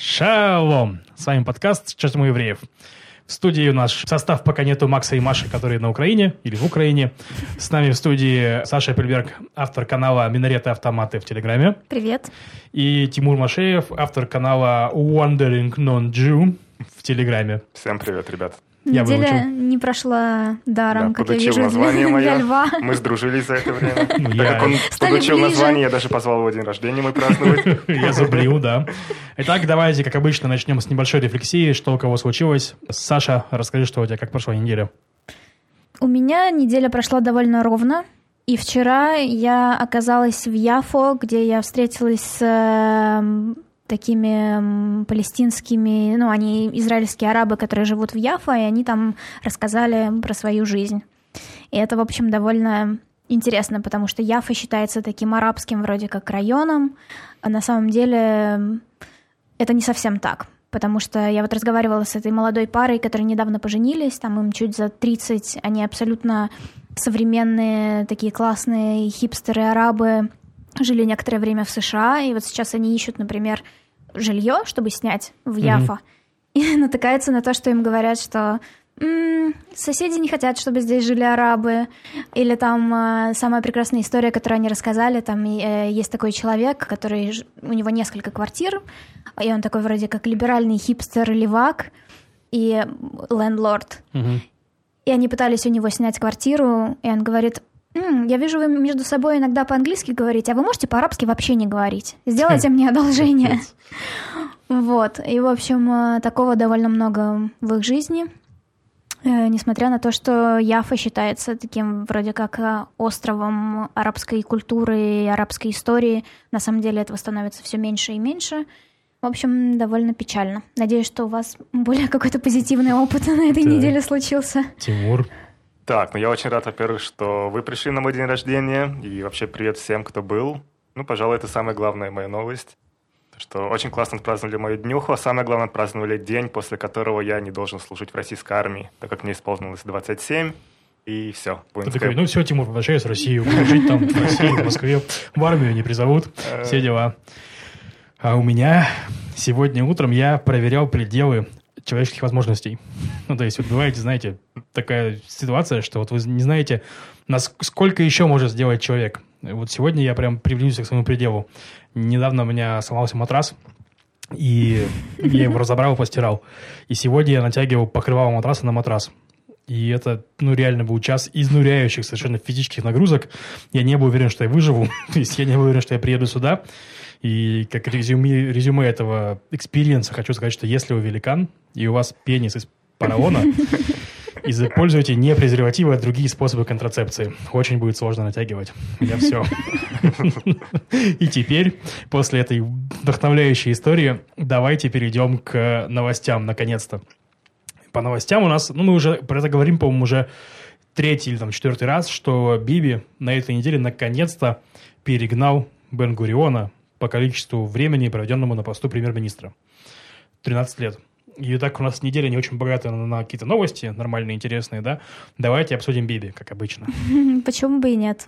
Шалом! С вами подкаст «Черть у евреев». В студии у нас состав пока нету Макса и Маши, которые на Украине или в Украине. С нами в студии Саша Пельберг, автор канала «Минареты автоматы» в Телеграме. Привет. И Тимур Машеев, автор канала «Wandering Non-Jew» в Телеграме. Всем привет, ребят. Я Неделя выучил. не прошла даром, Да, как я вижу, название для, мое. для льва. Мы сдружились за это время. Ну, Так я- как он Стали подучил ближе. название, я даже позвал его день рождения мой праздновать. Я зублил, да. Итак, давайте, как обычно, начнем с небольшой рефлексии, что у кого случилось. Саша, расскажи, что у тебя, как прошла неделя. У меня неделя прошла довольно ровно. И вчера я оказалась в Яфо, где я встретилась с эм, такими палестинскими, ну, они израильские арабы, которые живут в Яфо, и они там рассказали про свою жизнь. И это, в общем, довольно интересно, потому что Яфа считается таким арабским вроде как районом, а на самом деле это не совсем так. Потому что я вот разговаривала с этой молодой парой, которые недавно поженились, там им чуть за 30, они абсолютно современные, такие классные хипстеры-арабы, жили некоторое время в США, и вот сейчас они ищут, например, жилье, чтобы снять в Яфа, и натыкаются на то, что им говорят, что «М, соседи не хотят, чтобы здесь жили арабы, или там э, самая прекрасная история, которую они рассказали, там э, есть такой человек, который, у него несколько квартир, и он такой вроде как либеральный хипстер-левак и лендлорд. Мгм. И они пытались у него снять квартиру, и он говорит, «М, я вижу, вы между собой иногда по-английски говорите, а вы можете по-арабски вообще не говорить? Сделайте мне одолжение. Вот, и, в общем, э, такого довольно много в их жизни. Э, Несмотря на то, что Яфа считается таким вроде как э, островом арабской культуры и арабской истории, на самом деле этого становится все меньше и меньше. В общем, довольно печально. Надеюсь, что у вас более какой-то позитивный опыт на этой неделе случился. Тимур. Так, ну я очень рад, во-первых, что вы пришли на мой день рождения. И вообще привет всем, кто был. Ну, пожалуй, это самая главная моя новость. Что очень классно отпраздновали мою днюху, а самое главное, отпраздновали день, после которого я не должен служить в российской армии, так как мне исполнилось 27, и все. Ты такой, ну все, Тимур, возвращаюсь в Россию, буду жить там в России, в Москве, в армию не призовут, все дела. А у меня сегодня утром я проверял пределы человеческих возможностей. Ну, то есть, вот бывает, знаете, такая ситуация, что вот вы не знаете, нас сколько еще может сделать человек. Вот сегодня я прям приблизился к своему пределу. Недавно у меня сломался матрас, и я его разобрал и постирал. И сегодня я натягивал покрывало матраса на матрас. И это, ну, реально был час изнуряющих совершенно физических нагрузок. Я не был уверен, что я выживу. То есть я не был уверен, что я приеду сюда. И как резюме, резюме этого experience а хочу сказать, что если вы великан, и у вас пенис из поролона, используйте не презервативы, а другие способы контрацепции. Очень будет сложно натягивать. Я все. И теперь, после этой вдохновляющей истории, давайте перейдем к новостям, наконец-то. По новостям у нас, ну, мы уже про это говорим, по-моему, уже третий или там четвертый раз, что Биби на этой неделе наконец-то перегнал Бен Гуриона по количеству времени, проведенному на посту премьер-министра. 13 лет. И так у нас неделя не очень богатая на, какие-то новости, нормальные, интересные, да? Давайте обсудим Биби, как обычно. Почему бы и нет?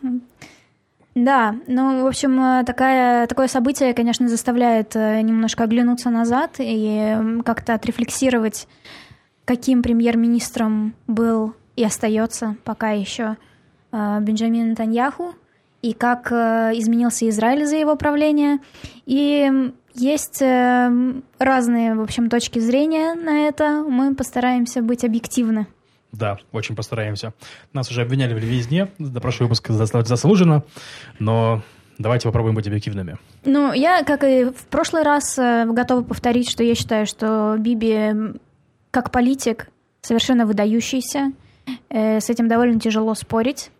Да, ну, в общем, э, такая, такое событие, конечно, заставляет э, немножко оглянуться назад и как-то отрефлексировать, каким премьер-министром был и остается пока еще э, Бенджамин Нетаньяху, и как э, изменился Израиль за его правление. И есть э, разные, в общем, точки зрения на это. Мы постараемся быть объективны. Да, очень постараемся. Нас уже обвиняли в до прошлого выпуска зас- заслуженно, но давайте попробуем быть объективными. Ну, я, как и в прошлый раз, готова повторить, что я считаю, что Биби, как политик, совершенно выдающийся. Э, С этим довольно тяжело спорить.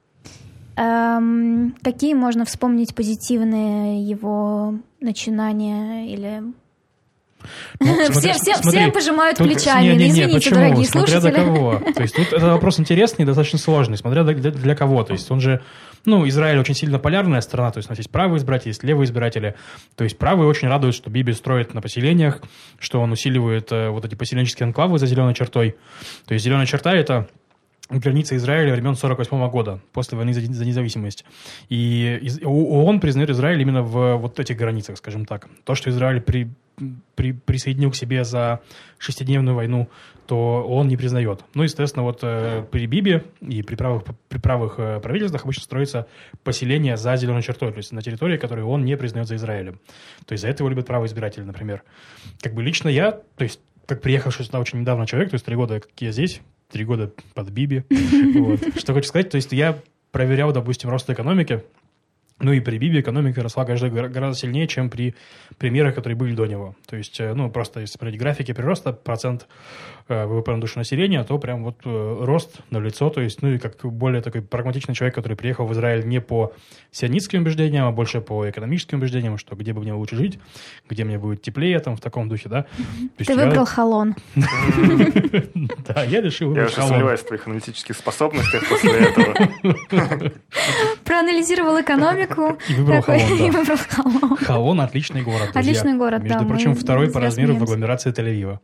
Эм, Какие можно вспомнить позитивные его начинания или... Ну, Все- смотря- все- смотри, все пожимают тут- плечами. не, не, не, Извините, почему? дорогие смотря слушатели. для кого. То есть тут это вопрос интересный и достаточно сложный, смотря для- для кого. То есть он же, ну, Израиль очень сильно полярная страна, то есть у нас есть правые избиратели, есть левые избиратели. То есть правые очень радуют, что Биби строит на поселениях, что он усиливает э, вот эти поселенческие анклавы за зеленой чертой. То есть зеленая черта – это границы Израиля времен 48 года, после войны за, за независимость. И из, ООН признает Израиль именно в вот этих границах, скажем так. То, что Израиль при, при, присоединил к себе за шестидневную войну, то он не признает. Ну, естественно, вот э, при Бибе и при правых, при правых э, правительствах обычно строится поселение за зеленой чертой, то есть на территории, которую он не признает за Израилем. То есть за это его любят право избирателей, например. Как бы лично я, то есть как приехавший сюда очень недавно человек, то есть три года, как я здесь, три года под Биби. Что хочу сказать, то есть я проверял, допустим, рост экономики, ну и при Биби экономика росла каждый гораздо сильнее, чем при премьерах, которые были до него. То есть, э, ну, просто если смотреть графики прироста, процент ВВП на душу населения, то прям вот э, рост на лицо, то есть, ну и как более такой прагматичный человек, который приехал в Израиль не по сионистским убеждениям, а больше по экономическим убеждениям, что где бы мне лучше жить, где мне будет теплее, там, в таком духе, да. Ты выбрал Халон. Да, я решил выбрать Халон. Я сомневаюсь в твоих аналитических способностях после этого. Проанализировал экономику. И выбрал Халон, Халон отличный город. Отличный город, да. Между прочим, второй по размеру в агломерации Тель-Авива.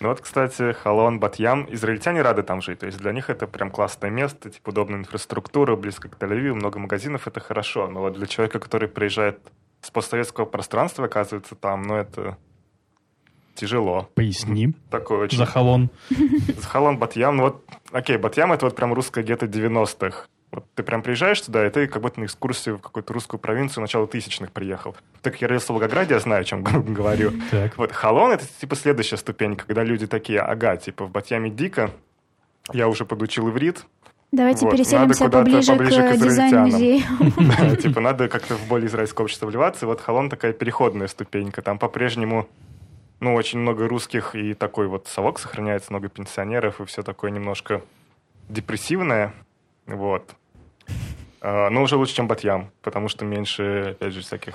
Ну вот, кстати, Халон, Батьям, израильтяне рады там жить. То есть для них это прям классное место, типа удобная инфраструктура, близко к Тель-Авиву, много магазинов, это хорошо. Но вот для человека, который приезжает с постсоветского пространства, оказывается, там, ну это тяжело. Поясни. Такой очень. Захалон. Захалон, Батьям. Ну вот, окей, Батьям это вот прям русское где-то 90-х. Вот ты прям приезжаешь туда, и ты как будто на экскурсию в какую-то русскую провинцию начала тысячных приехал. Так я родился в Волгограде, я знаю, о чем говорю. Так. Вот Халон — это типа следующая ступень, когда люди такие, ага, типа в Батьяме дико, я уже подучил иврит, Давайте вот. переселимся поближе, поближе к, к дизайн-музею. Да, типа надо как-то в более израильское общество вливаться. Вот Халон такая переходная ступенька. Там по-прежнему ну, очень много русских, и такой вот совок сохраняется, много пенсионеров, и все такое немножко депрессивное. Вот. А, но уже лучше, чем Батьям, потому что меньше, опять же, всяких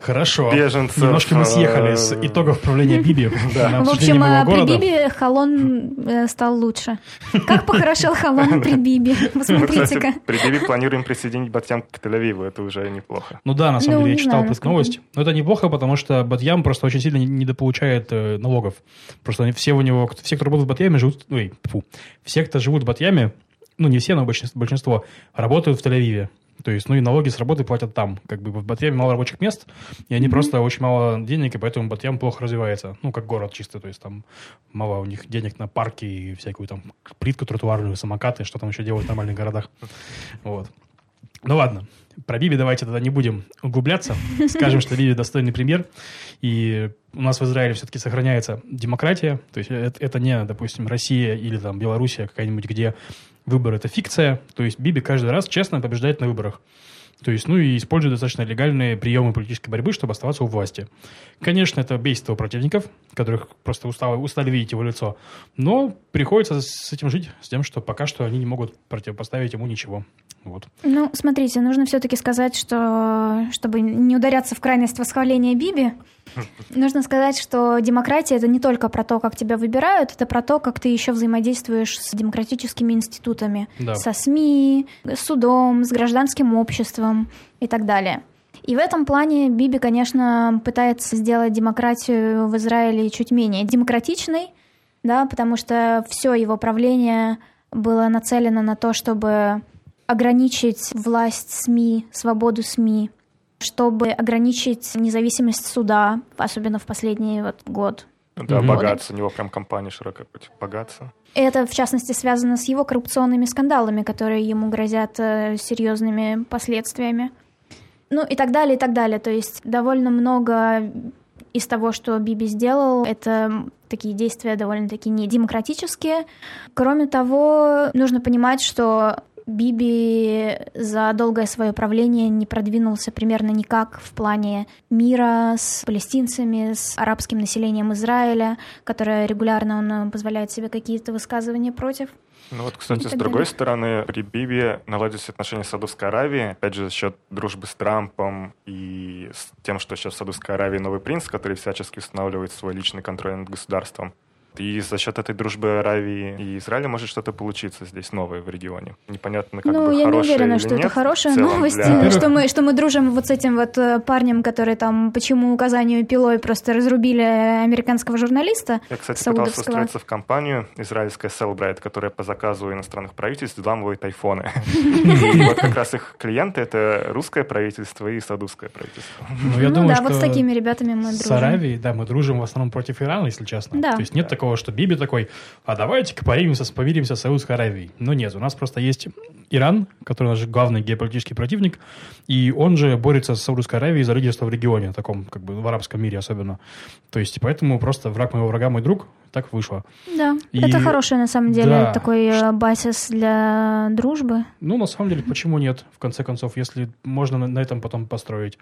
Хорошо. Беженцев. Немножко мы съехали с э, итогов правления Биби. Да. В общем, э, при Биби Халон э, стал лучше. Как похорошел Халон при Биби? Посмотрите-ка. При Биби планируем присоединить Батьям к Тель-Авиву. Это уже неплохо. Ну да, на самом ну, деле, я читал новость. Но это неплохо, потому что Батьям просто очень сильно недополучает налогов. Просто все у него, все, кто работает в Батьяме, живут... Ой, фу. Все, кто живут в Батьяме, ну не все, но большинство, большинство работают в Тель-Авиве. То есть, ну и налоги с работы платят там. Как бы в Батьяме мало рабочих мест, и они mm-hmm. просто очень мало денег, и поэтому Батьям плохо развивается. Ну, как город чисто, то есть там мало у них денег на парки и всякую там плитку тротуарную, самокаты, что там еще делают в нормальных городах. Вот. Ну ладно, про Биби давайте тогда не будем углубляться. Скажем, что Биби достойный пример. И у нас в Израиле все-таки сохраняется демократия. То есть это, это не, допустим, Россия или там Белоруссия какая-нибудь, где выбор это фикция, то есть Биби каждый раз честно побеждает на выборах. То есть, ну и использует достаточно легальные приемы политической борьбы, чтобы оставаться у власти. Конечно, это бесит его противников, которых просто устали, устали видеть его лицо. Но приходится с этим жить, с тем, что пока что они не могут противопоставить ему ничего. Вот. Ну, смотрите, нужно все-таки сказать, что чтобы не ударяться в крайность восхваления Биби, нужно сказать, что демократия это не только про то, как тебя выбирают, это про то, как ты еще взаимодействуешь с демократическими институтами, да. со СМИ, с судом, с гражданским обществом и так далее. И в этом плане Биби, конечно, пытается сделать демократию в Израиле чуть менее демократичной, да, потому что все его правление было нацелено на то, чтобы ограничить власть СМИ, свободу СМИ, чтобы ограничить независимость суда, особенно в последний вот год. Да, богаться, у него прям компания против богаться. Это, в частности, связано с его коррупционными скандалами, которые ему грозят э, серьезными последствиями. Ну и так далее, и так далее. То есть довольно много из того, что Биби сделал, это такие действия довольно-таки недемократические. Кроме того, нужно понимать, что Биби за долгое свое правление не продвинулся примерно никак в плане мира с палестинцами, с арабским населением Израиля, которое регулярно он позволяет себе какие-то высказывания против. Ну вот, кстати, с другой далее. стороны, при Биби наладились отношения с Саудовской Аравией, опять же, за счет дружбы с Трампом и с тем, что сейчас в Саудовской Аравии новый принц, который всячески устанавливает свой личный контроль над государством. И за счет этой дружбы Аравии и Израиля может что-то получиться здесь новое в регионе. Непонятно, как ну, бы я не уверена, или что нет, это хорошая целом новость, для- что мы, что мы дружим вот с этим вот э, парнем, который там, почему указанию пилой просто разрубили американского журналиста Я, кстати, пытался устроиться в компанию израильская Cellbrite, которая по заказу иностранных правительств взламывает айфоны. И вот как раз их клиенты — это русское правительство и саудовское правительство. Ну, я ну думаю, да, что вот с такими ребятами мы с дружим. Аравией, да, мы дружим в основном против Ирана, если честно. Да. То есть нет такого, что Биби такой, а давайте-ка помиримся, помиримся с Саудовской Аравией. Но нет, у нас просто есть Иран, который наш главный геополитический противник, и он же борется с Саудовской Аравией за лидерство в регионе, таком, как бы, в арабском мире особенно. То есть, поэтому просто враг моего врага мой друг, так вышло. Да, И- это хороший на самом деле Да. такой э, базис для дружбы. Ну, на самом деле, почему нет? В конце концов, если можно на, на этом потом построить.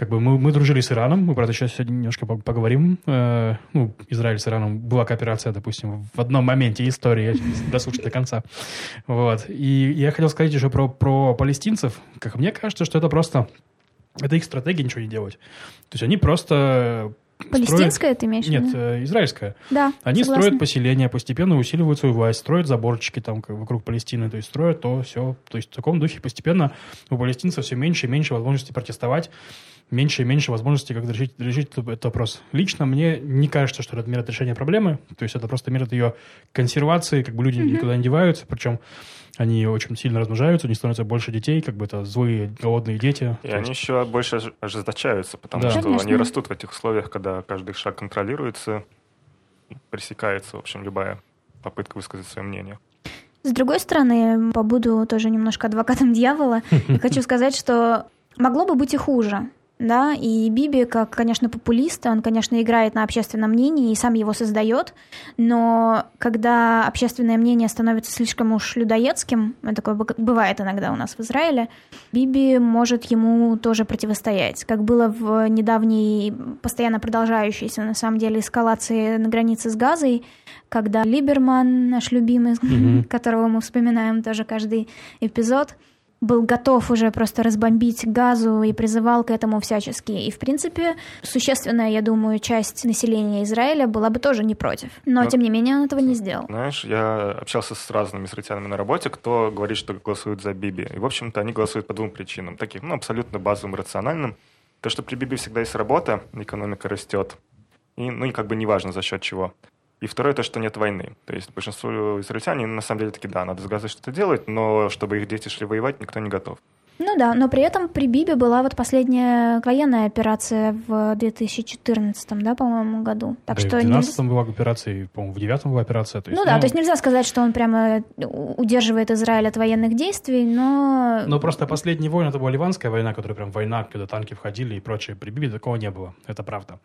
Как бы мы, мы дружили с Ираном, мы про это сейчас сегодня немножко по- поговорим. Э, ну, Израиль с Ираном была кооперация, допустим, в одном моменте истории, я дослушаю до конца. Вот. И я хотел сказать еще про, про палестинцев. Как мне кажется, что это просто... Это их стратегия ничего не делать. То есть они просто... строят- Палестинская ты имеешь в Нет, виду? э, израильская. Да, Они согласна. строят поселения, постепенно усиливают свою власть, строят заборчики там как вокруг Палестины, то есть строят то, все. То есть в таком духе постепенно у палестинцев все меньше и меньше возможностей протестовать, меньше и меньше возможностей как решить, решить этот этот вопрос. Лично мне не кажется, что это метод решения проблемы, то есть это просто метод ее консервации, как бы люди никуда не деваются, причем они очень сильно размножаются, у них становится больше детей, как бы это злые, голодные дети. И они есть- еще больше ож- ожесточаются, потому Да. что Конечно. они растут в этих условиях, когда каждый их шаг контролируется, пресекается, в общем, любая попытка высказать свое мнение. С другой стороны, побуду тоже немножко адвокатом дьявола. И хочу сказать, что могло бы быть и хуже. Да, и Биби, как, конечно, популист, он, конечно, играет на общественном мнении и сам его создает, но когда общественное мнение становится слишком уж людоедским, это такое бы- бывает иногда у нас в Израиле, Биби может ему тоже противостоять, как было в недавней, постоянно продолжающейся, на самом деле, эскалации на границе с Газой, когда Либерман, наш любимый, которого мы вспоминаем тоже каждый эпизод, был готов уже просто разбомбить газу и призывал к этому всячески. И, в принципе, существенная, я думаю, часть населения Израиля была бы тоже не против. Но, Ну, тем не менее, он этого не сделал. Знаешь, я общался с разными израильтянами на работе, кто говорит, что голосуют за Биби. И, в общем-то, они голосуют по двум причинам. Таким, ну, абсолютно базовым, рациональным. То, что при Биби всегда есть работа, экономика растет. И, ну, и как бы неважно за счет чего. И второе, то, что нет войны. То есть большинство израильтян, они на самом деле таки, да, надо с газой что-то делать, но чтобы их дети шли воевать, никто не готов. Ну да, но при этом при Бибе была вот последняя военная операция в 2014, да, по-моему, году. Так Да что в нельзя- 12 была операция, и, по-моему, в 9 была операция. То есть, Ну да, то есть нельзя сказать, что он прямо удерживает Израиль от военных действий, но... Ну, просто последняя война, это была Ливанская война, которая прям война, когда танки входили и прочее. При Биби такого не было, это правда.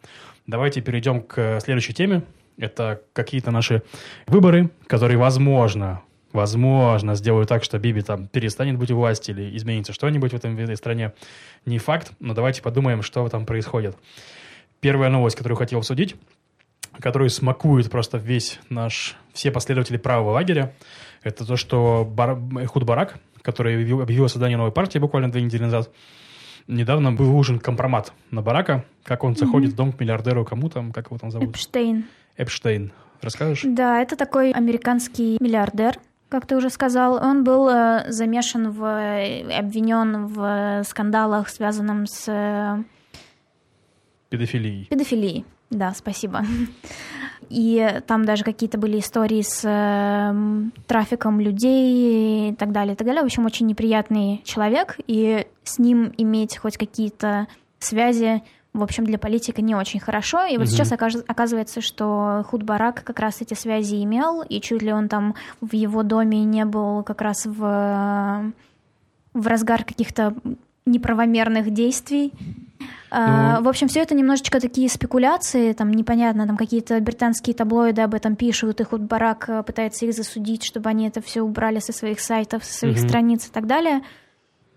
Давайте перейдем к следующей теме. Это какие-то наши выборы, которые, возможно, возможно, сделают так, что Биби там перестанет быть у власти или изменится что-нибудь в, этом, в этой стране. Не факт, но давайте подумаем, что там происходит. Первая новость, которую хотел обсудить, которую смакует просто весь наш, все последователи правого лагеря, это то, что Бар, Эхуд Барак, который объявил, объявил о создании новой партии буквально две недели назад, недавно был выложен компромат на Барака, как он заходит в дом к миллиардеру, кому там, как его там зовут? Эпштейн. Эпштейн. Расскажешь? Да, это такой американский миллиардер, как ты уже сказал. Он был э, замешан в, э, обвинен в э, скандалах, связанных с Педофилией. педофилией. Да, спасибо. И там даже какие-то были истории с эм, трафиком людей и так далее, и так далее. В общем, очень неприятный человек, и с ним иметь хоть какие-то связи, в общем, для политика не очень хорошо. И вот Мгм. сейчас окаж- оказывается, что Худ Барак как раз эти связи имел, и чуть ли он там в его доме не был как раз в, в разгар каких-то неправомерных действий. А, Ну- В общем, все это немножечко такие спекуляции, там непонятно, там какие-то британские таблоиды об этом пишут, и Худ Барак э, пытается их засудить, чтобы они это все убрали со своих сайтов, со своих Мгм. страниц и так далее.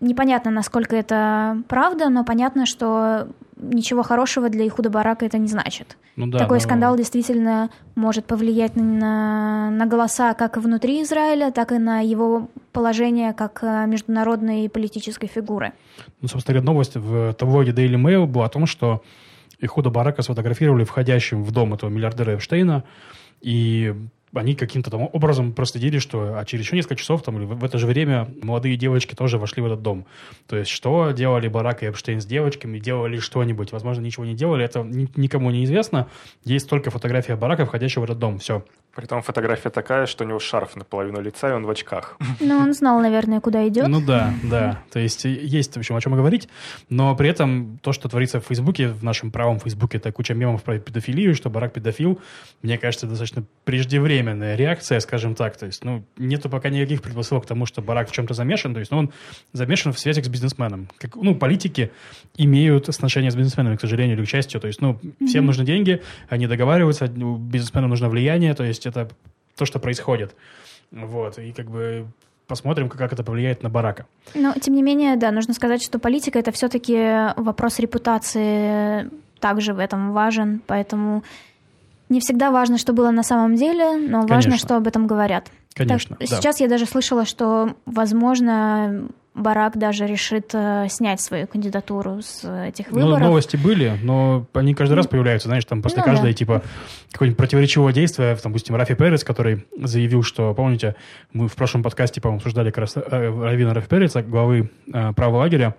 Непонятно, насколько это правда, но понятно, что ничего хорошего для Ихуда Барака это не значит. Ну да, Такой но- скандал действительно может повлиять на, на голоса как внутри Израиля, так и на его положение как э, международной политической фигуры. Ну, собственно говоря, новость в таблоиде Daily Mail была о том, что Ихуда Барака сфотографировали входящим в дом этого миллиардера Эпштейна, и они каким-то там образом проследили, что а через еще несколько часов там, или в, это же время молодые девочки тоже вошли в этот дом. То есть что делали Барак и Эпштейн с девочками, делали что-нибудь. Возможно, ничего не делали, это ни, никому не известно. Есть только фотография Барака, входящего в этот дом. Все. Притом фотография такая, что у него шарф наполовину лица, и он в очках. Ну, он знал, наверное, куда идет. Ну да, да. То есть есть, в общем, о чем говорить. Но при этом то, что творится в Фейсбуке, в нашем правом Фейсбуке, это куча мемов про педофилию, что Барак педофил, мне кажется, достаточно преждевременная реакция, скажем так. То есть, ну, нету пока никаких предпосылок к тому, что Барак в чем-то замешан. То есть, ну, он замешан в связях с бизнесменом. Как, ну, политики имеют отношения с бизнесменами, к сожалению, или к счастью. То есть, ну, всем mm-hmm. нужны деньги, они договариваются, бизнесменам нужно влияние, то есть это то, что происходит. Вот, и как бы посмотрим, как это повлияет на Барака. Но, тем не менее, да, нужно сказать, что политика — это все-таки вопрос репутации также в этом важен, поэтому не всегда важно, что было на самом деле, но важно, Конечно. что об этом говорят. Конечно. Так, да. Сейчас я даже слышала, что, возможно, Барак даже решит э, снять свою кандидатуру с этих ну, выборов. Ну, новости были, но они каждый раз появляются, знаешь, там после ну, каждой, да. типа, какое-нибудь противоречивое действие, там, допустим, Рафи Перец, который заявил, что, помните, мы в прошлом подкасте, по-моему, обсуждали как раз э, Равина Рафи Переца, главы э, правого лагеря,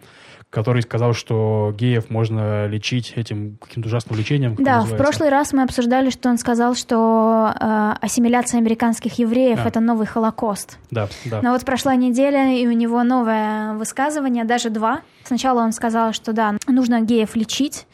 который сказал, что геев можно лечить этим каким-то ужасным лечением. Да, в прошлый раз мы обсуждали, что он сказал, что э, ассимиляция американских евреев а. это новый Холокост. Да, да. Но вот прошла неделя, и у него новое высказывание, даже два. Сначала он сказал, что да, нужно геев лечить,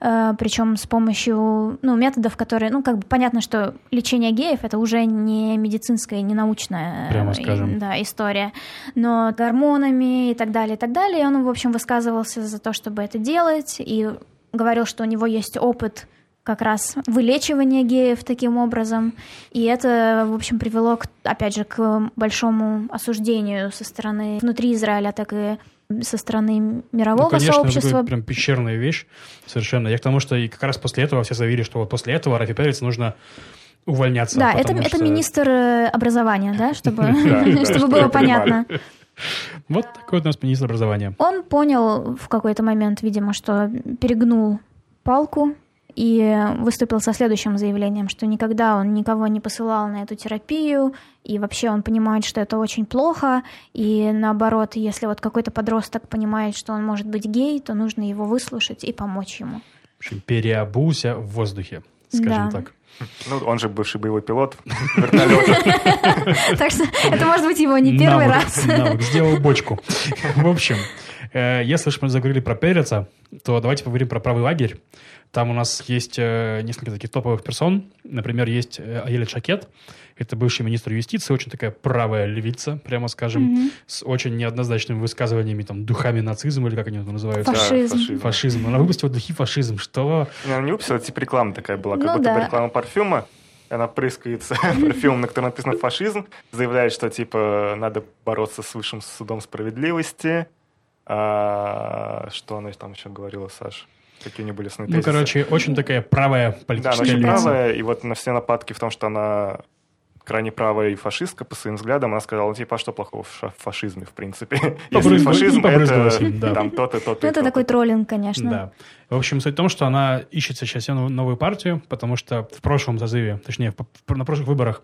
причем с помощью ну, методов, которые, ну, как бы понятно, что лечение геев это уже не медицинская, не научная Прямо скажем. Да, история, но гормонами и так далее, и так далее. И он, в общем, высказывался за то, чтобы это делать, и говорил, что у него есть опыт как раз вылечивания геев таким образом. И это, в общем, привело, к, опять же, к большому осуждению со стороны внутри Израиля, так и со стороны мирового ну, конечно, сообщества. Это прям пещерная вещь совершенно. Я к тому, что и как раз после этого все заявили, что вот после этого Рафи Перец нужно увольняться. Да, это, что... это министр э, образования, да, чтобы, чтобы было понятно. Вот такой у нас министр образования. Он понял в какой-то момент, видимо, что перегнул палку и выступил со следующим заявлением, что никогда он никого не посылал на эту терапию, и вообще он понимает, что это очень плохо, и наоборот, если вот какой-то подросток понимает, что он может быть гей, то нужно его выслушать и помочь ему. В общем, переобулся в воздухе, скажем да. так. Ну, он же бывший боевой пилот вертолета. Так что это может быть его не первый раз. Сделал бочку. В общем, если уж мы заговорили про Переца, то давайте поговорим про правый лагерь. Там у нас есть э, несколько таких топовых персон. Например, есть э, Аеля Шакет. Это бывший министр юстиции, очень такая правая левица, прямо скажем, mm-hmm. с очень неоднозначными высказываниями, там, духами нацизма, или как они это называют? Фашизм. Да, фашизм. фашизм. Она выпустила духи фашизм. Что? Она не выпустила, типа реклама такая была, как ну, будто да. бы реклама парфюма. Она прыскается парфюмом, на котором написано фашизм, заявляет, что, типа, надо бороться с высшим судом справедливости. А, что она там еще говорила, Саша? Какие у нее были основные Ну, короче, очень такая правая политическая Да, она очень правая, и вот на все нападки в том, что она крайне правая и фашистка по своим взглядам, она сказала, типа, а что плохого в фашизме, в принципе? Если фашизм, это да. там то-то, то-то. Ну, это такой троллинг, конечно. Да. В общем, суть в том, что она ищет сейчас новую партию, потому что в прошлом созыве, точнее, на прошлых выборах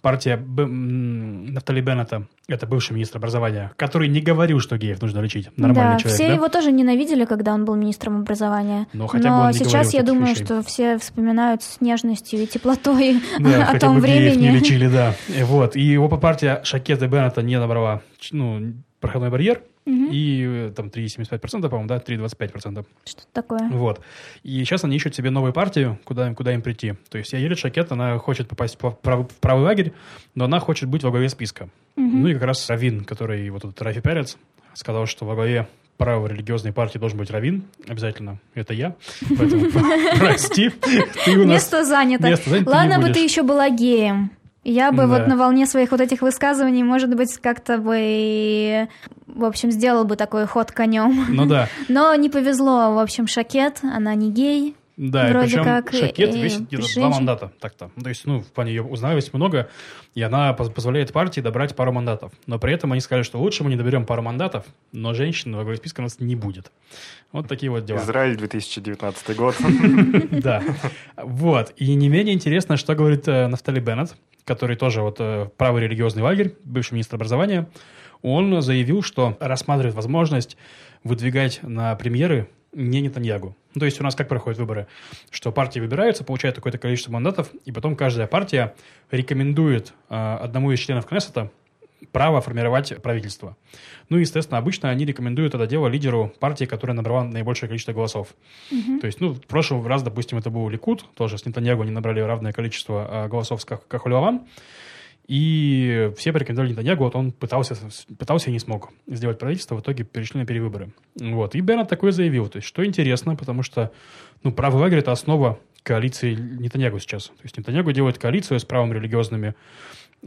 партия Б... Нафтали Беннета, это бывший министр образования, который не говорил, что геев нужно лечить. Нормальный да, человек, все да? его тоже ненавидели, когда он был министром образования. Но, хотя Но бы сейчас я думаю, вещей. что все вспоминают с нежностью и теплотой да, о том бы времени. не лечили, да. Вот. И его партия Шакета Беннета не набрала ну, проходной барьер, Угу. И э, там 3,75%, по-моему, да, 3,25%. Что такое? Вот. И сейчас они ищут себе новую партию, куда, куда им прийти. То есть Яелит Шакет, она хочет попасть в правый, в правый лагерь, но она хочет быть во главе списка. Угу. Ну и как раз Равин, который вот этот Рафи Перец, сказал, что во главе правой религиозной партии должен быть Равин, обязательно. Это я. Поэтому прости. Место занято. Ладно бы ты еще была геем. Я бы да. вот на волне своих вот этих высказываний, может быть, как-то бы, в общем, сделал бы такой ход конем. Ну да. Но не повезло, в общем, Шакет, она не гей, Да, Вроде и причем как, Шакет э, весит где-то два мандата. Так-то. То есть, ну, в плане ее узнаваемости много, и она поз- позволяет партии добрать пару мандатов. Но при этом они сказали, что лучше мы не доберем пару мандатов, но женщин во главе списка у нас не будет. Вот такие вот дела. Израиль 2019 год. Да. Вот. И не менее интересно, что говорит э, Нафтали Беннет, который тоже вот э, правый религиозный лагерь, бывший министр образования. Он заявил, что рассматривает возможность выдвигать на премьеры не Нетаньягу. Ну, то есть у нас как проходят выборы? Что партии выбираются, получают какое-то количество мандатов, и потом каждая партия рекомендует э, одному из членов Кнессета право формировать правительство. Ну, естественно, обычно они рекомендуют это дело лидеру партии, которая набрала наибольшее количество голосов. То есть, ну, в прошлый раз, допустим, это был Ликут, тоже с Нетаньягу они набрали равное количество а, голосов с Ках- Кахулеван, и все порекомендовали Нетаньягу, вот он пытался, пытался и не смог сделать правительство, в итоге перешли на перевыборы. Вот. И Беннет такое заявил, то есть, что интересно, потому что, ну, правый лагерь – это основа коалиции Нетаньягу сейчас. То есть Нетаньягу делает коалицию с правыми религиозными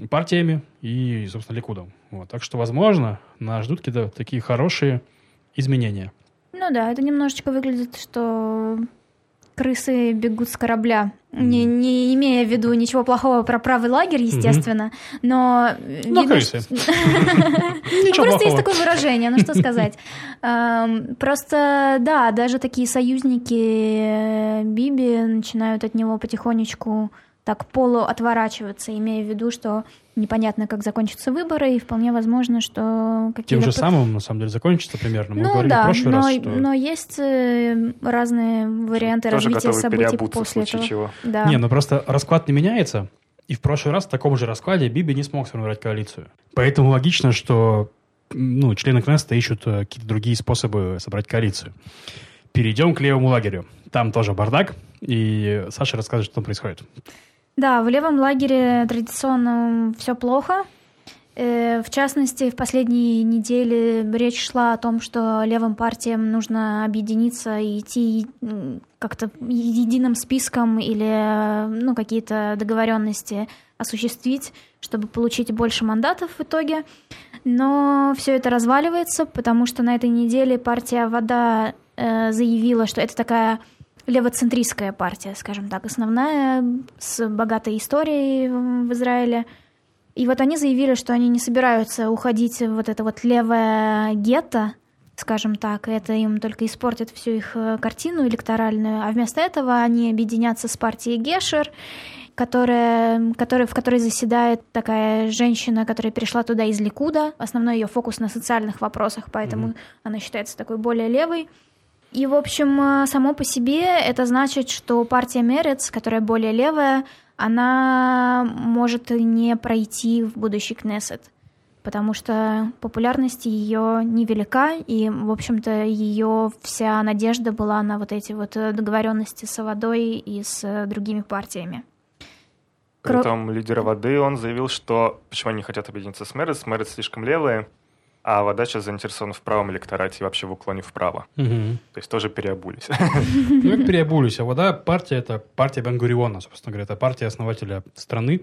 партиями и, собственно, Ликудом. Вот. Так что, возможно, нас ждут какие-то такие хорошие изменения. Ну да, это немножечко выглядит, что крысы бегут с корабля. Не, не имея в виду ничего плохого про правый лагерь, естественно, но... Но видно, крысы. Ну, просто есть такое выражение, ну что сказать. Эм, Просто, да, даже такие союзники э, Биби начинают от него потихонечку так полуотворачиваться, имея в виду, что непонятно, как закончатся выборы, и вполне возможно, что Тем какие-то... же самым, на самом деле, закончится примерно. Мы Ну говорили в да, прошлый но, раз, что... но есть э, разные варианты Тоже развития событий в после этого. чего. Да. Не, ну просто расклад не меняется, и в прошлый раз в таком же раскладе Биби не смог сформировать коалицию. Поэтому логично, что ну, члены Кнессета ищут э, какие-то другие способы собрать коалицию. Перейдем к левому лагерю. Там тоже бардак, и Саша расскажет, что там происходит. Да, в левом лагере традиционно все плохо. Э, В частности, в последние недели речь шла о том, что левым партиям нужно объединиться и идти как-то единым списком или ну, какие-то договоренности осуществить, чтобы получить больше мандатов в итоге. Но все это разваливается, потому что на этой неделе партия «Вода» э, заявила, что это такая левоцентристская партия, скажем так, основная, с богатой историей в Израиле. И вот они заявили, что они не собираются уходить в вот это вот левое гетто, скажем так, и это им только испортит всю их э, картину электоральную, а вместо этого они объединятся с партией Гешер, которая, которая, в которой заседает такая женщина, которая перешла туда из Ликуда. Основной ее фокус на социальных вопросах, поэтому она считается такой более левой. И, в общем, э, само по себе это значит, что партия Мерец, которая более левая, она может не пройти в будущий Кнессет, потому что популярность ее невелика, и, в общем-то, ее вся надежда была на вот эти вот э, договоренности с водой и с э, другими партиями. При Кро- этом лидер воды, он заявил, что почему они хотят объединиться с Мэрис, Мэрис слишком левые, а вода сейчас заинтересована в правом электорате и вообще в уклоне вправо. Мгм. То есть тоже переобулись. Ну, переобулись. А вода партия – это партия Бен-Гуриона, собственно говоря. Это партия основателя страны,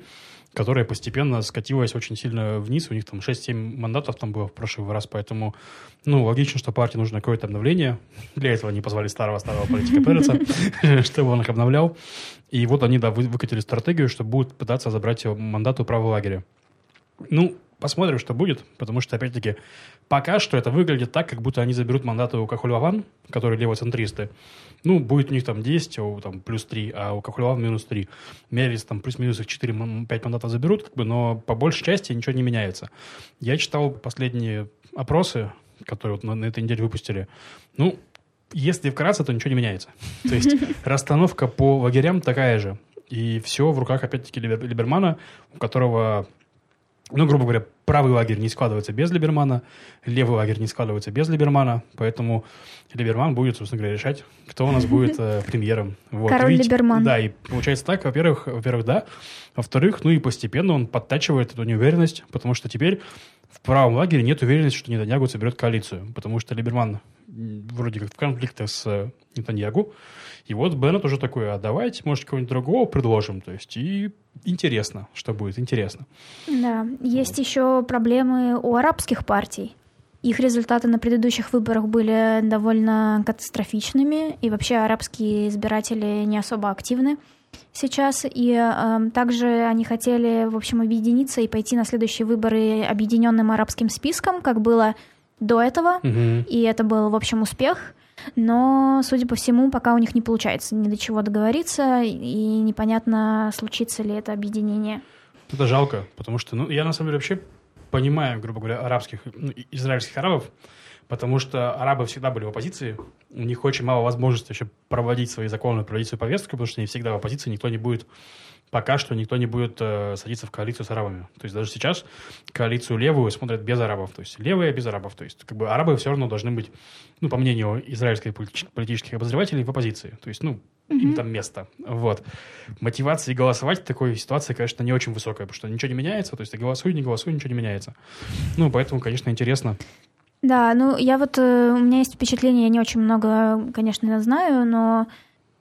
которая постепенно скатилась очень сильно вниз. У них там 6-7 мандатов там было в прошлый раз, поэтому, ну, логично, что партии нужно какое-то обновление. Для этого они позвали старого-старого политика Переца, чтобы он их обновлял. И вот они, да, вы- выкатили стратегию, что будут пытаться забрать мандаты у правого лагеря. Ну, посмотрим, что будет, потому что, опять-таки, пока что это выглядит так, как будто они заберут мандаты у Кахулеван, которые левоцентристы. Ну, будет у них там 10, а у там плюс 3, а у Кахулеван минус 3. Мерис там плюс-минус их 4-5 мандатов заберут, как бы, но по большей части ничего не меняется. Я читал последние опросы, которые вот на, на этой неделе выпустили. Ну, если вкратце, то ничего не меняется. То есть расстановка по лагерям такая же. И все в руках, опять-таки, Либер- Либермана, у которого ну, грубо говоря, правый лагерь не складывается без Либермана, левый лагерь не складывается без Либермана, поэтому Либерман будет, собственно говоря, решать, кто у нас будет э, премьером. Вот. Король Видите, Либерман. Да, и получается так, во-первых, во-первых, да, во-вторых, ну и постепенно он подтачивает эту неуверенность, потому что теперь в правом лагере нет уверенности, что Нетаньягу соберет коалицию, потому что Либерман вроде как в конфликтах с э, Нетаньягу, и вот Беннет уже такой, а давайте, может, кого-нибудь другого предложим, то есть и интересно, что будет, интересно. Да, есть еще проблемы у арабских партий. Их результаты на предыдущих выборах были довольно катастрофичными, и вообще арабские избиратели не особо активны сейчас. И э, также они хотели, в общем, объединиться и пойти на следующие выборы объединенным арабским списком, как было до этого. Мгм. И это был, в общем, успех. Но, судя по всему, пока у них не получается ни до чего договориться, и непонятно, случится ли это объединение. Это жалко, потому что, ну, я на самом деле вообще понимаю, грубо говоря, арабских, ну, израильских арабов, потому что арабы всегда были в оппозиции, у них очень мало возможностей вообще проводить свои законы, проводить свою повестку, потому что они всегда в оппозиции, никто не будет, пока что никто не будет э, садиться в коалицию с арабами. То есть даже сейчас коалицию левую смотрят без арабов, то есть левые без арабов, то есть как бы арабы все равно должны быть, ну, по мнению израильских политич- политических обозревателей, в оппозиции. То есть, ну, им там место. Вот. Мотивация голосовать в такой ситуации, конечно, не очень высокая, потому что ничего не меняется, то есть ты голосуй, не голосуй, ничего не меняется. Ну, поэтому, конечно, интересно. Да, ну я вот, э, у меня есть впечатление, я не очень много, конечно, знаю, но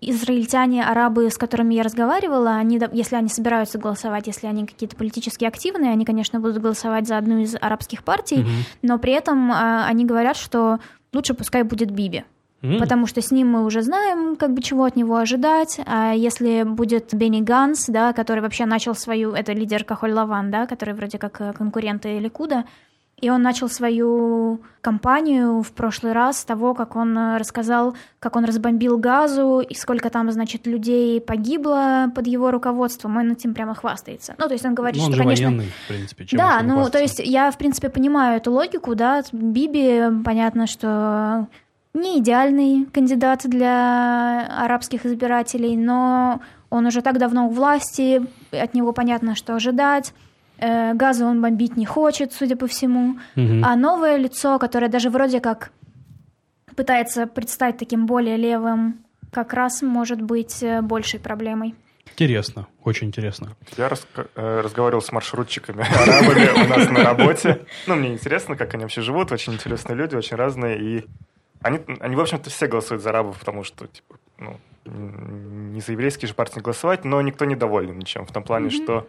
израильтяне, арабы, с которыми я разговаривала, они, если они собираются голосовать, если они какие-то политически активные, они, конечно, будут голосовать за одну из арабских партий, Мгм. но при этом а, они говорят, что лучше пускай будет Биби. Потому что с ним мы уже знаем, как бы чего от него ожидать. А если будет Бенни Ганс, да, который вообще начал свою, это лидер Кахоль Лаван, да, который вроде как э, конкуренты Ликуда, и он начал свою кампанию в прошлый раз с того, как он э, рассказал, как он разбомбил газу, и сколько там, значит, людей погибло под его руководством. Он этим прямо хвастается. Ну, то есть он говорит, ну, он что, же конечно, военный, в принципе. чем да, ну, то есть я, в принципе, понимаю эту логику, да, Биби, понятно, что не идеальный кандидат для арабских избирателей, но он уже так давно у власти, от него понятно, что ожидать. Э, Газа он бомбить не хочет, судя по всему. Мгм. А новое лицо, которое даже вроде как пытается предстать таким более левым, как раз может быть э, большей проблемой. Интересно, очень интересно. Я раска- э, разговаривал с маршрутчиками арабами у нас на работе. Ну, мне интересно, как они вообще живут. Очень интересные люди, очень разные. И они, они в общем-то, все голосуют за арабов, потому что, типа, ну, не за еврейские же партии голосовать, но никто не доволен ничем. В том плане, что,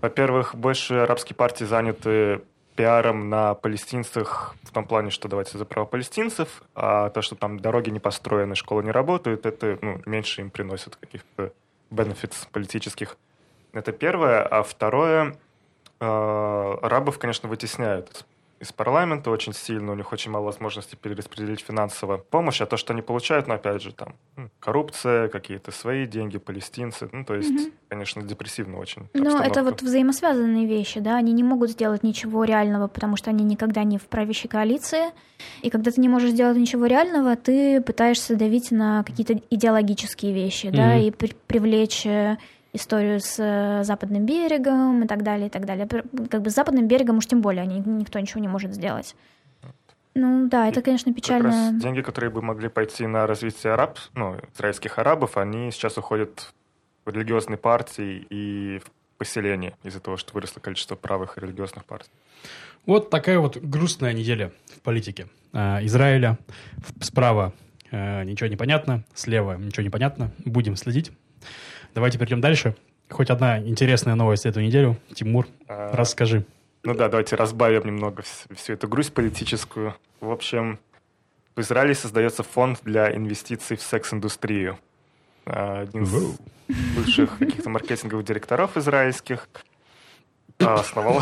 во-первых, больше арабские партии заняты пиаром на палестинцах в том плане, что давайте за права палестинцев, а то, что там дороги не построены, школы не работают, это ну, меньше им приносит каких-то benefits политических. Это первое. А второе, э, арабов, конечно, вытесняют из- парламента очень сильно, у них очень мало возможностей перераспределить финансово помощь, а то, что они получают, ну, опять же, там, коррупция, какие-то свои деньги, палестинцы, ну, то есть, конечно, депрессивно очень Ну, это вот взаимосвязанные вещи, да, они не могут сделать ничего реального, потому что они никогда не в правящей коалиции, и когда ты не можешь сделать ничего реального, ты пытаешься давить на какие-то идеологические вещи, да, Мгм. и при- привлечь э, историю с э, Западным берегом и так далее, и так далее. Как бы с Западным берегом уж тем более они, никто ничего не может сделать. Ну да, это, И конечно, Как печально. раз деньги, которые бы могли пойти на развитие араб, ну, израильских арабов, они сейчас уходят в религиозные партии и в поселения из-за того, что выросло количество правых религиозных партий. Вот такая вот грустная неделя в политике А, Израиля. Справа э, ничего не понятно, слева ничего не понятно. Будем следить. Давайте перейдем дальше. Хоть одна интересная новость эту неделю. Тимур, А, расскажи. Ну да, давайте разбавим немного вс- всю эту грусть политическую. В общем, в Израиле создается фонд для инвестиций в секс-индустрию. А, Один из бывших каких-то маркетинговых директоров израильских а, основал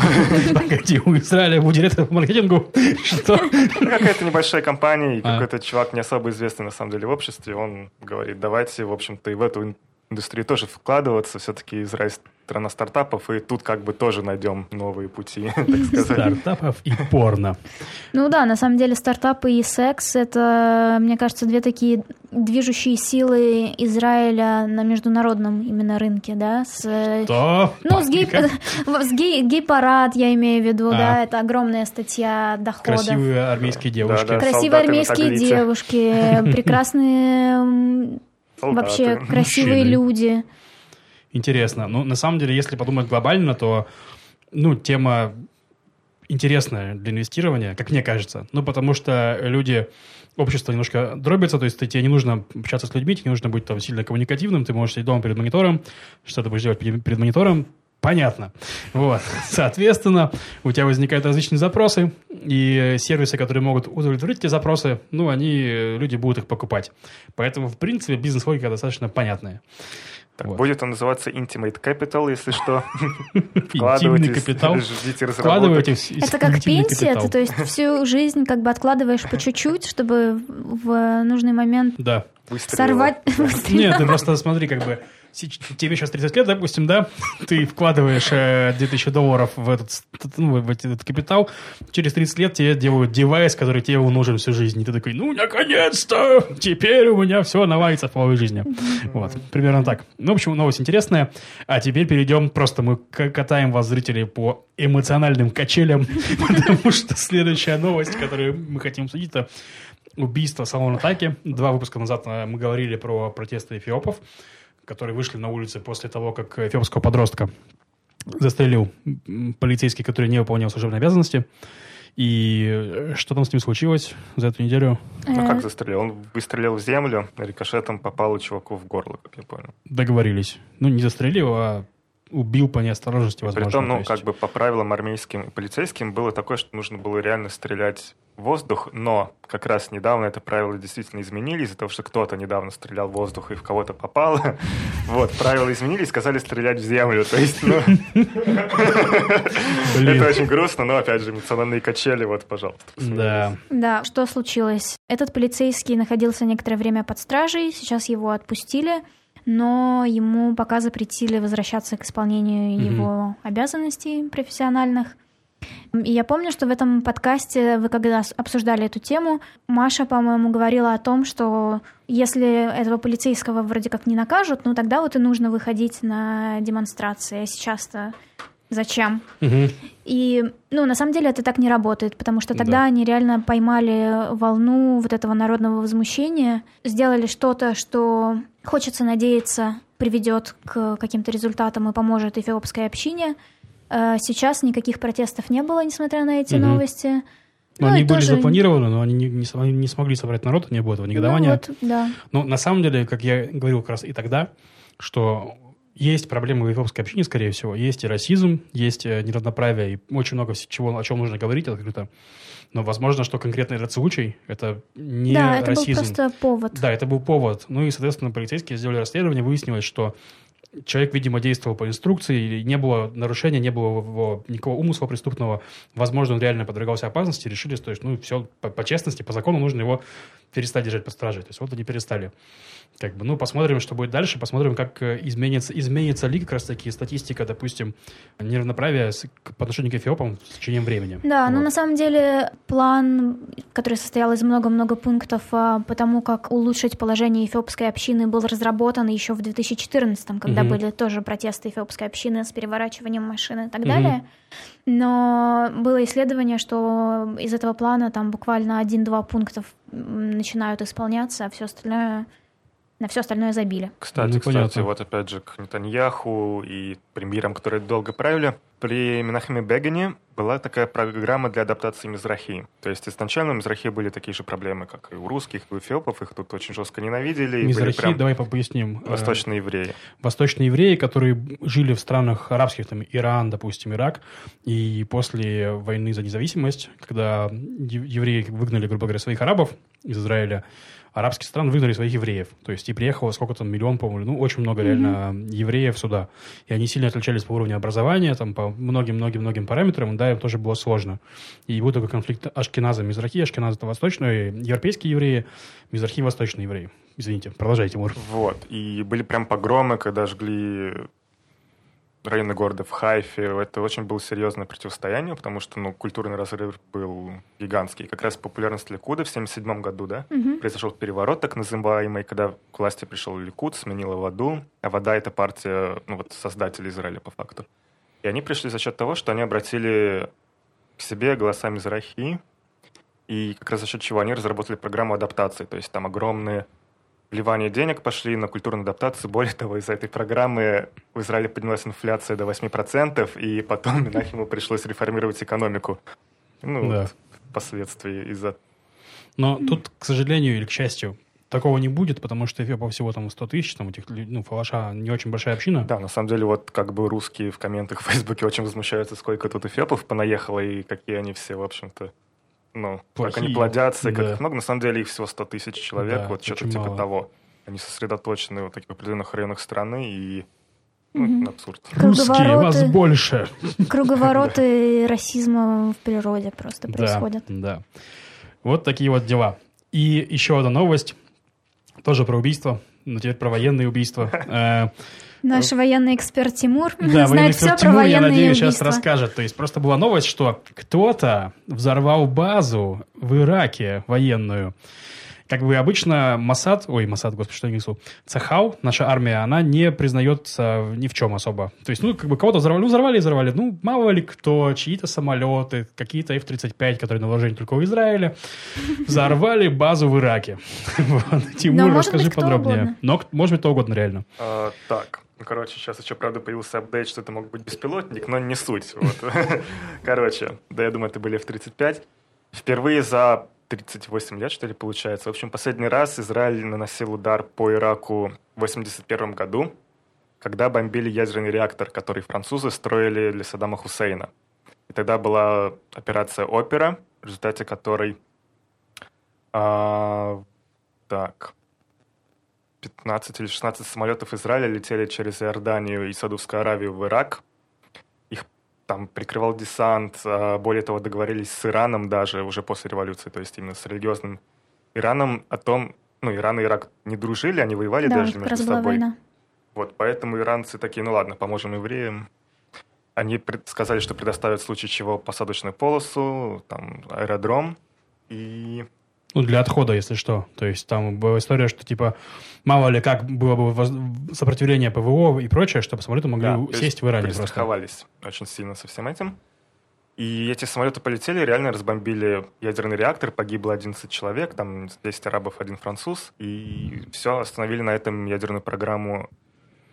Погоди, у Израиля будет директор по маркетингу? Что? Какая-то небольшая компания, и какой-то чувак не особо известный на самом деле в обществе, он говорит, давайте, в общем-то, и в эту ин- индустрию тоже вкладываться, все-таки Израиль страна стартапов, и тут как бы тоже найдем новые пути, так сказать. Стартапов и порно. Ну да, на самом деле стартапы и секс — это, мне кажется, две такие движущие силы Израиля на международном именно рынке, да, с... То? Ну, с, гей, с гей, гей-парад, я имею в виду, А. да, это огромная статья доходов. Красивые армейские девушки. Красивые армейские девушки, прекрасные м, вообще Солдаты. красивые Мужчины. люди. Интересно. Ну, на самом деле, если подумать глобально, то, ну, тема интересная для инвестирования, как мне кажется. Ну, потому что люди, общество немножко дробится, то есть ты- тебе не нужно общаться с людьми, тебе не нужно быть там сильно коммуникативным, ты можешь сидеть дома перед монитором, что ты будешь делать перед перед монитором, Понятно. Вот. Соответственно, у тебя возникают различные запросы, и сервисы, которые могут удовлетворить эти запросы, ну, они, люди будут их покупать. Поэтому, в принципе, бизнес-логика достаточно понятная. Так, Вот. Будет он называться Intimate Capital, если что. Интимный капитал. ждите разработок. Это как пенсия, ты, то есть всю жизнь как бы откладываешь по чуть-чуть, чтобы в нужный момент Да. Сорвать. Нет, ты просто смотри, как бы, тебе сейчас 30 лет, допустим, да, ты вкладываешь э, 2000 долларов в этот, ну, в этот капитал, через 30 лет тебе делают девайс, который тебе нужен всю жизнь, и ты такой, ну, наконец-то, теперь у меня все наладится в половой жизни. Вот, примерно так. Ну, в общем, новость интересная. А теперь перейдем, просто мы катаем вас, зрители, по эмоциональным качелям, потому что следующая новость, которую мы хотим обсудить, это убийство Салона Таки. Два выпуска назад э, мы говорили про протесты эфиопов, которые вышли на улицы после того, как эфиопского подростка застрелил полицейский, который не выполнял служебные обязанности. И э, что там с ним случилось за эту неделю? Ну Э, как застрелил? Он выстрелил в землю, рикошетом попал чуваку в горло, как я понял. Договорились. Ну, не застрелил, а убил по неосторожности, возможно. Притом, то ну, есть. как бы по правилам армейским и полицейским было такое, что нужно было реально стрелять в воздух, но как раз недавно это правило действительно изменили из-за того, что кто-то недавно стрелял в воздух и в кого-то попал. Вот, правила изменились, сказали стрелять в землю. То есть, ну, это очень грустно, но, опять же, эмоциональные качели, вот, пожалуйста. Да. Да, что случилось? Этот полицейский находился некоторое время под стражей, сейчас его отпустили, но ему пока запретили возвращаться к исполнению Мгм. его обязанностей профессиональных. И я помню, что в этом подкасте вы когда обсуждали эту тему, Маша, по-моему, говорила о том, что если этого полицейского вроде как не накажут, ну тогда вот и нужно выходить на демонстрации. А сейчас-то зачем? Мгм. И, ну, на самом деле это так не работает, потому что тогда Да. они реально поймали волну вот этого народного возмущения, сделали что-то, что, хочется надеяться, приведет к каким-то результатам и поможет эфиопской общине. Э, Сейчас никаких протестов не было, несмотря на эти Мгм. новости. Ну, Ну, они были тоже- запланированы, но они не, не не смогли собрать народ, не было этого Ну, негодования. вот, да. Но на самом деле, как я говорил как раз и тогда, что есть проблемы в эфиопской общине, скорее всего. Есть и расизм, есть э, неравноправие, и очень много чего, о чем нужно говорить открыто. Но возможно, что конкретно этот случай – это не да, это был расизм. просто повод. Да, это был повод. Ну и, соответственно, полицейские сделали расследование, выяснилось, что человек, видимо, действовал по инструкции, и не было нарушения, не было его никакого умысла преступного. Возможно, он реально подвергался опасности, решили, что ну, все по, по честности, по закону нужно его перестать держать под стражей. То есть вот они перестали. Как бы, ну, посмотрим, что будет дальше, посмотрим, как э, изменится, изменится ли как раз-таки статистика, допустим, неравноправия с- к- по отношению к эфиопам с течением времени. Да, но Вот. на самом деле план, который состоял из много-много пунктов а, по тому, как улучшить положение эфиопской общины, был разработан еще в 2014, когда Мгм. были тоже протесты эфиопской общины с переворачиванием машин и так Мгм. далее. Но было исследование, что из этого плана там буквально один-два пунктов м, начинают исполняться, а все остальное на все остальное забили. Кстати, Ну, кстати, понятно. вот опять же к Нетаньяху и премьерам, которые долго правили, при Менахеме Бегане была такая программа для адаптации Мизрахи. То есть изначально у Мизрахи были такие же проблемы, как и у русских, и у эфиопов. Их тут очень жестко ненавидели. и были Мизрахи, прям давай по- поясним. Э, восточные евреи. восточные евреи, которые жили в странах арабских, там Иран, допустим, Ирак, и после войны за независимость, когда ев- евреи выгнали, грубо говоря, своих арабов из Израиля, арабские страны выгнали своих евреев. То есть и приехало сколько там, миллион, по-моему, ну, очень много реально евреев сюда. И они сильно отличались по уровню образования, там, по многим-многим-многим параметрам, да, им тоже было сложно. И был такой конфликт Ашкеназа, Мизрахи, Ашкеназа это восточные, европейские евреи, Мизрахи восточные евреи. Извините, продолжайте, Мур. Вот. И были прям погромы, когда жгли районы города в Хайфе. Это очень было серьезное противостояние, потому что ну, культурный разрыв был гигантский. Как раз популярность Ликуда в 1977 году, да, Мгм. произошел переворот так называемый, когда к власти пришел Ликуд, сменила Воду, а Вода — это партия, ну вот, создателей Израиля по факту. И они пришли за счет того, что они обратили к себе голоса Мизрахи, и как раз за счет чего они разработали программу адаптации, то есть там огромные вливания денег пошли на культурную адаптацию. Более того, из-за этой программы в Израиле поднялась инфляция до 8%, и потом Минахиму пришлось реформировать экономику. Ну, Да. вот, впоследствии из-за Но тут, к сожалению или к счастью, такого не будет, потому что эфиопов всего там 100 тысяч, там этих, ну, фалаша не очень большая община. Да, на самом деле, вот как бы русские в комментах в Фейсбуке очень возмущаются, сколько тут эфиопов понаехало и какие они все, в общем-то, ну, Плохие. как они плодятся, и как их много. На самом деле их всего 100 тысяч человек, да, вот что-то типа мало. того. Они сосредоточены в таких определенных районах страны, и ну, угу. абсурд. Русские, вас больше. Круговороты расизма в природе просто происходят. Да, Вот такие вот дела. И еще одна новость, тоже про убийство, но теперь про военные убийства. Э, Наш военный эксперт Тимур да, знает все Тимур, про военные я надеюсь, убийства. сейчас расскажет. То есть просто была новость, что кто-то взорвал базу в Ираке военную. Как бы обычно Масад, ой, Масад, господи, что я несу, Цахау, наша армия, она не признается ни в чем особо. То есть, ну, как бы кого-то взорвали, ну, взорвали, взорвали. Ну, мало ли кто, чьи-то самолеты, какие-то F-35, которые на вооружении только у Израиля, взорвали базу в Ираке. Тимур, расскажи подробнее. Но, может быть, то угодно реально. А, так, ну, короче, сейчас еще, правда, появился апдейт, что это мог быть беспилотник, но не суть. Вот. Короче, да, я думаю, это были F-35. Впервые за 38 лет, что ли, получается. В общем, последний раз Израиль наносил удар по Ираку в 81 году, когда бомбили ядерный реактор, который французы строили для Саддама Хусейна. И тогда была операция «Опера», в результате которой... А, так... 15 или 16 самолетов Израиля летели через Иорданию и Саудовскую Аравию в Ирак, там прикрывал десант, а, более того, договорились с Ираном даже уже после революции, то есть именно с религиозным Ираном о том, ну, Иран и Ирак не дружили, они воевали да, даже между собой. Война. Вот, поэтому иранцы такие, ну ладно, поможем евреям. Они сказали, что предоставят в случае чего посадочную полосу, там, аэродром, и ну, для отхода, если что. То есть там была история, что типа мало ли как было бы воз... сопротивление ПВО и прочее, чтобы самолеты могли да, сесть в Иране просто. очень сильно со всем этим. И эти самолеты полетели, реально разбомбили ядерный реактор, погибло 11 человек, там 10 арабов, один француз, и все, остановили на этом ядерную программу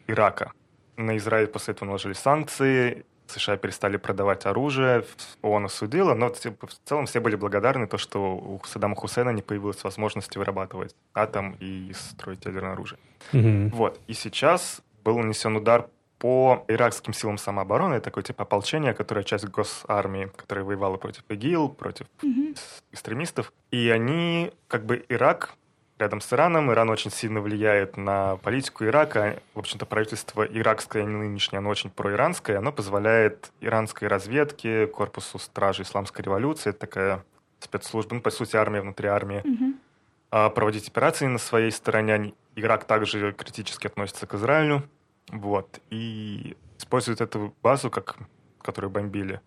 Ирака. На Израиль после этого наложили санкции, США перестали продавать оружие, ООН осудила, но типа, в целом все были благодарны то, что у Саддама Хусейна не появилась возможности вырабатывать атом и строить ядерное оружие. Mm-hmm. Вот. И сейчас был нанесен удар по иракским силам самообороны, такое типа ополчение, которое часть госармии, которая воевала против ИГИЛ, против mm-hmm. экстремистов. И они, как бы Ирак рядом с Ираном. Иран очень сильно влияет на политику Ирака. В общем-то, правительство иракское, нынешнее, оно очень проиранское. Оно позволяет иранской разведке, корпусу стражи исламской революции, это такая спецслужба, ну, по сути, армия внутри армии, mm-hmm. проводить операции на своей стороне. Ирак также критически относится к Израилю. Вот. И использует эту базу, как, которую бомбили,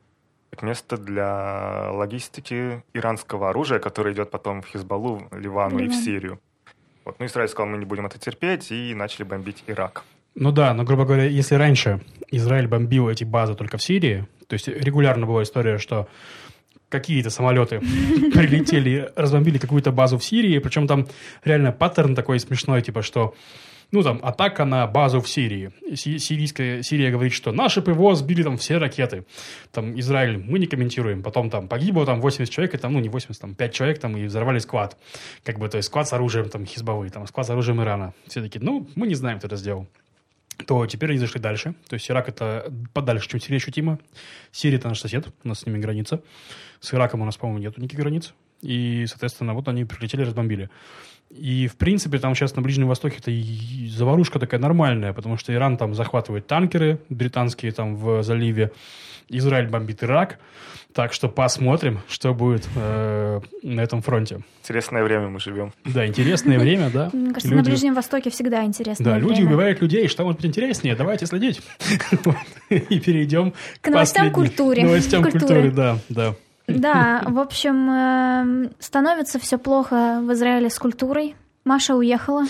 как место для логистики иранского оружия, которое идет потом в Хизбаллу, Ливану Ливан. и в Сирию. Вот. Ну, Израиль сказал, мы не будем это терпеть, и начали бомбить Ирак. Ну да, но, грубо говоря, если раньше Израиль бомбил эти базы только в Сирии, то есть регулярно была история, что какие-то самолеты прилетели, разбомбили какую-то базу в Сирии, причем там реально паттерн такой смешной, типа, что ну, там, атака на базу в Сирии. Сирийская, Сирия говорит, что наши ПВО сбили там все ракеты. Там, Израиль, мы не комментируем. Потом там погибло там 80 человек, и там, ну, не 80, там 5 человек, там, и взорвали склад. Как бы, то есть, склад с оружием, там, Хизбаллы, там, склад с оружием Ирана. Все таки ну, мы не знаем, кто это сделал то теперь они зашли дальше. То есть Ирак это подальше, чем Сирия ощутимо. Сирия это наш сосед, у нас с ними граница. С Ираком у нас, по-моему, нету никаких границ. И, соответственно, вот они прилетели, разбомбили. И, в принципе, там сейчас на Ближнем Востоке это заварушка такая нормальная, потому что Иран там захватывает танкеры британские там в заливе, Израиль бомбит Ирак. Так что посмотрим, что будет э, на этом фронте. Интересное время мы живем. Да, интересное время, да. Мне кажется, люди... на Ближнем Востоке всегда интересно. Да, люди убивают людей. Что может быть интереснее? Давайте следить. И перейдем к новостям культуры. Новостям культуры, да, да. Да, в общем, эм, становится все плохо в Израиле с культурой. Маша уехала.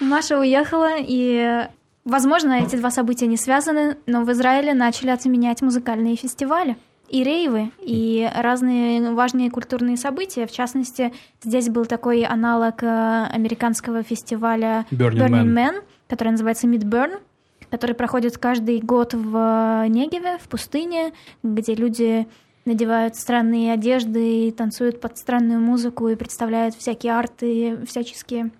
Маша уехала, и, возможно, эти два события не связаны, но в Израиле начали отменять музыкальные фестивали и рейвы, и разные важные культурные события. В частности, здесь был такой аналог э, американского фестиваля Burning, Burning Man. Man, который называется Midburn который проходит каждый год в Негеве, в пустыне, где люди надевают странные одежды, танцуют под странную музыку и представляют всякие арты, всяческие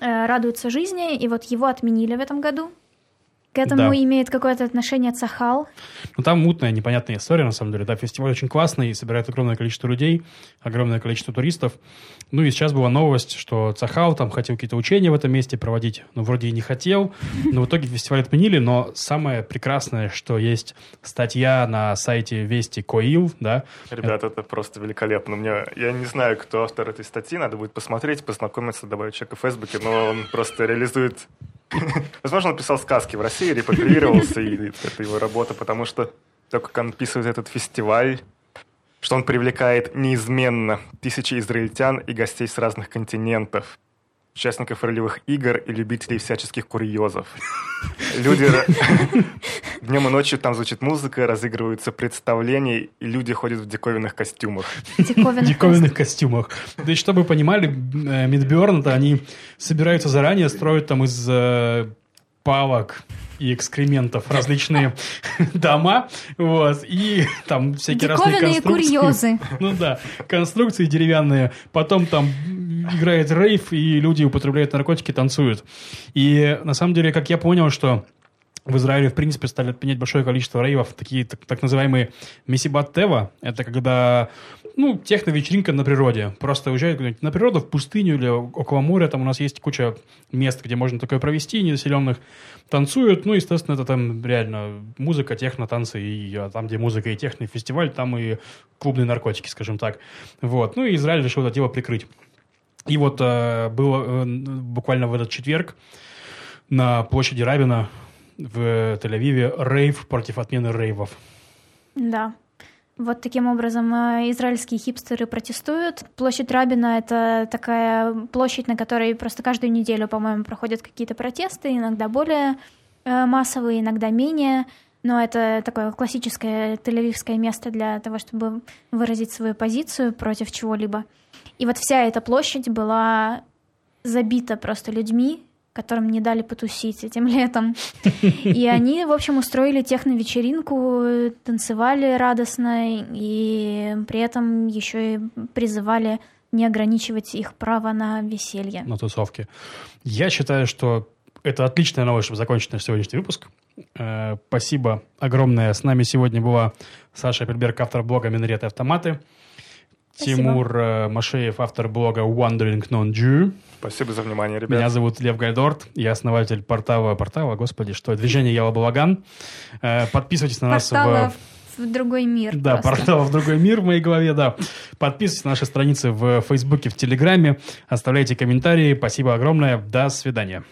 э, радуются жизни. И вот его отменили в этом году. К этому да. имеет какое-то отношение Цахал. Ну, там мутная, непонятная история, на самом деле. Да, фестиваль очень классный, собирает огромное количество людей, огромное количество туристов. Ну, и сейчас была новость, что Цахал там хотел какие-то учения в этом месте проводить, но вроде и не хотел. Но в итоге фестиваль отменили, но самое прекрасное, что есть статья на сайте Вести Коил, да. Ребята, это просто великолепно. Мне, я не знаю, кто автор этой статьи, надо будет посмотреть, познакомиться, добавить человека в Фейсбуке, но он просто реализует Возможно, он писал сказки в России, репатриировался, и это его работа, потому что то, как он описывает этот фестиваль, что он привлекает неизменно тысячи израильтян и гостей с разных континентов участников ролевых игр и любителей всяческих курьезов. Люди... Днем и ночью там звучит музыка, разыгрываются представления, и люди ходят в диковинных костюмах. Диковинных костюмах. То есть, чтобы вы понимали, Мидберн, это они собираются заранее, строят там из э, палок и экскрементов различные дома, вот, и там всякие разные конструкции. курьезы. Ну да, конструкции деревянные. Потом там играет рейв, и люди употребляют наркотики, танцуют. И на самом деле, как я понял, что в Израиле, в принципе, стали отменять большое количество рейвов, такие так, так называемые месибат тева. Это когда, ну, техно-вечеринка на природе. Просто уезжают куда-нибудь на природу, в пустыню или около моря. Там у нас есть куча мест, где можно такое провести, ненаселенных. Танцуют, ну, естественно, это там реально музыка, техно, танцы. И а там, где музыка и техно, и фестиваль, там и клубные наркотики, скажем так. Вот. Ну, и Израиль решил это дело прикрыть. И вот э, было э, буквально в этот четверг на площади Рабина в Тель-Авиве рейв против отмены рейвов. Да. Вот таким образом э, израильские хипстеры протестуют. Площадь Рабина — это такая площадь, на которой просто каждую неделю, по-моему, проходят какие-то протесты, иногда более э, массовые, иногда менее. Но это такое классическое тель-авивское место для того, чтобы выразить свою позицию против чего-либо. И вот вся эта площадь была забита просто людьми, которым не дали потусить этим летом. И они, в общем, устроили техно-вечеринку, танцевали радостно, и при этом еще и призывали не ограничивать их право на веселье. На тусовки. Я считаю, что это отличная новость, чтобы закончить наш сегодняшний выпуск. Э, спасибо огромное. С нами сегодня была Саша Пельберг, автор блога «Минареты автоматы». Тимур э, Машеев, автор блога Wandering Non-Jew. Спасибо за внимание, ребят. Меня зовут Лев Гайдорт, я основатель портала, портала, господи, что, движение Яла Балаган. Э, подписывайтесь на нас в в другой мир. Да, просто. портал в другой мир в моей голове, да. Подписывайтесь на наши страницы в Фейсбуке, в Телеграме, оставляйте комментарии. Спасибо огромное. До свидания.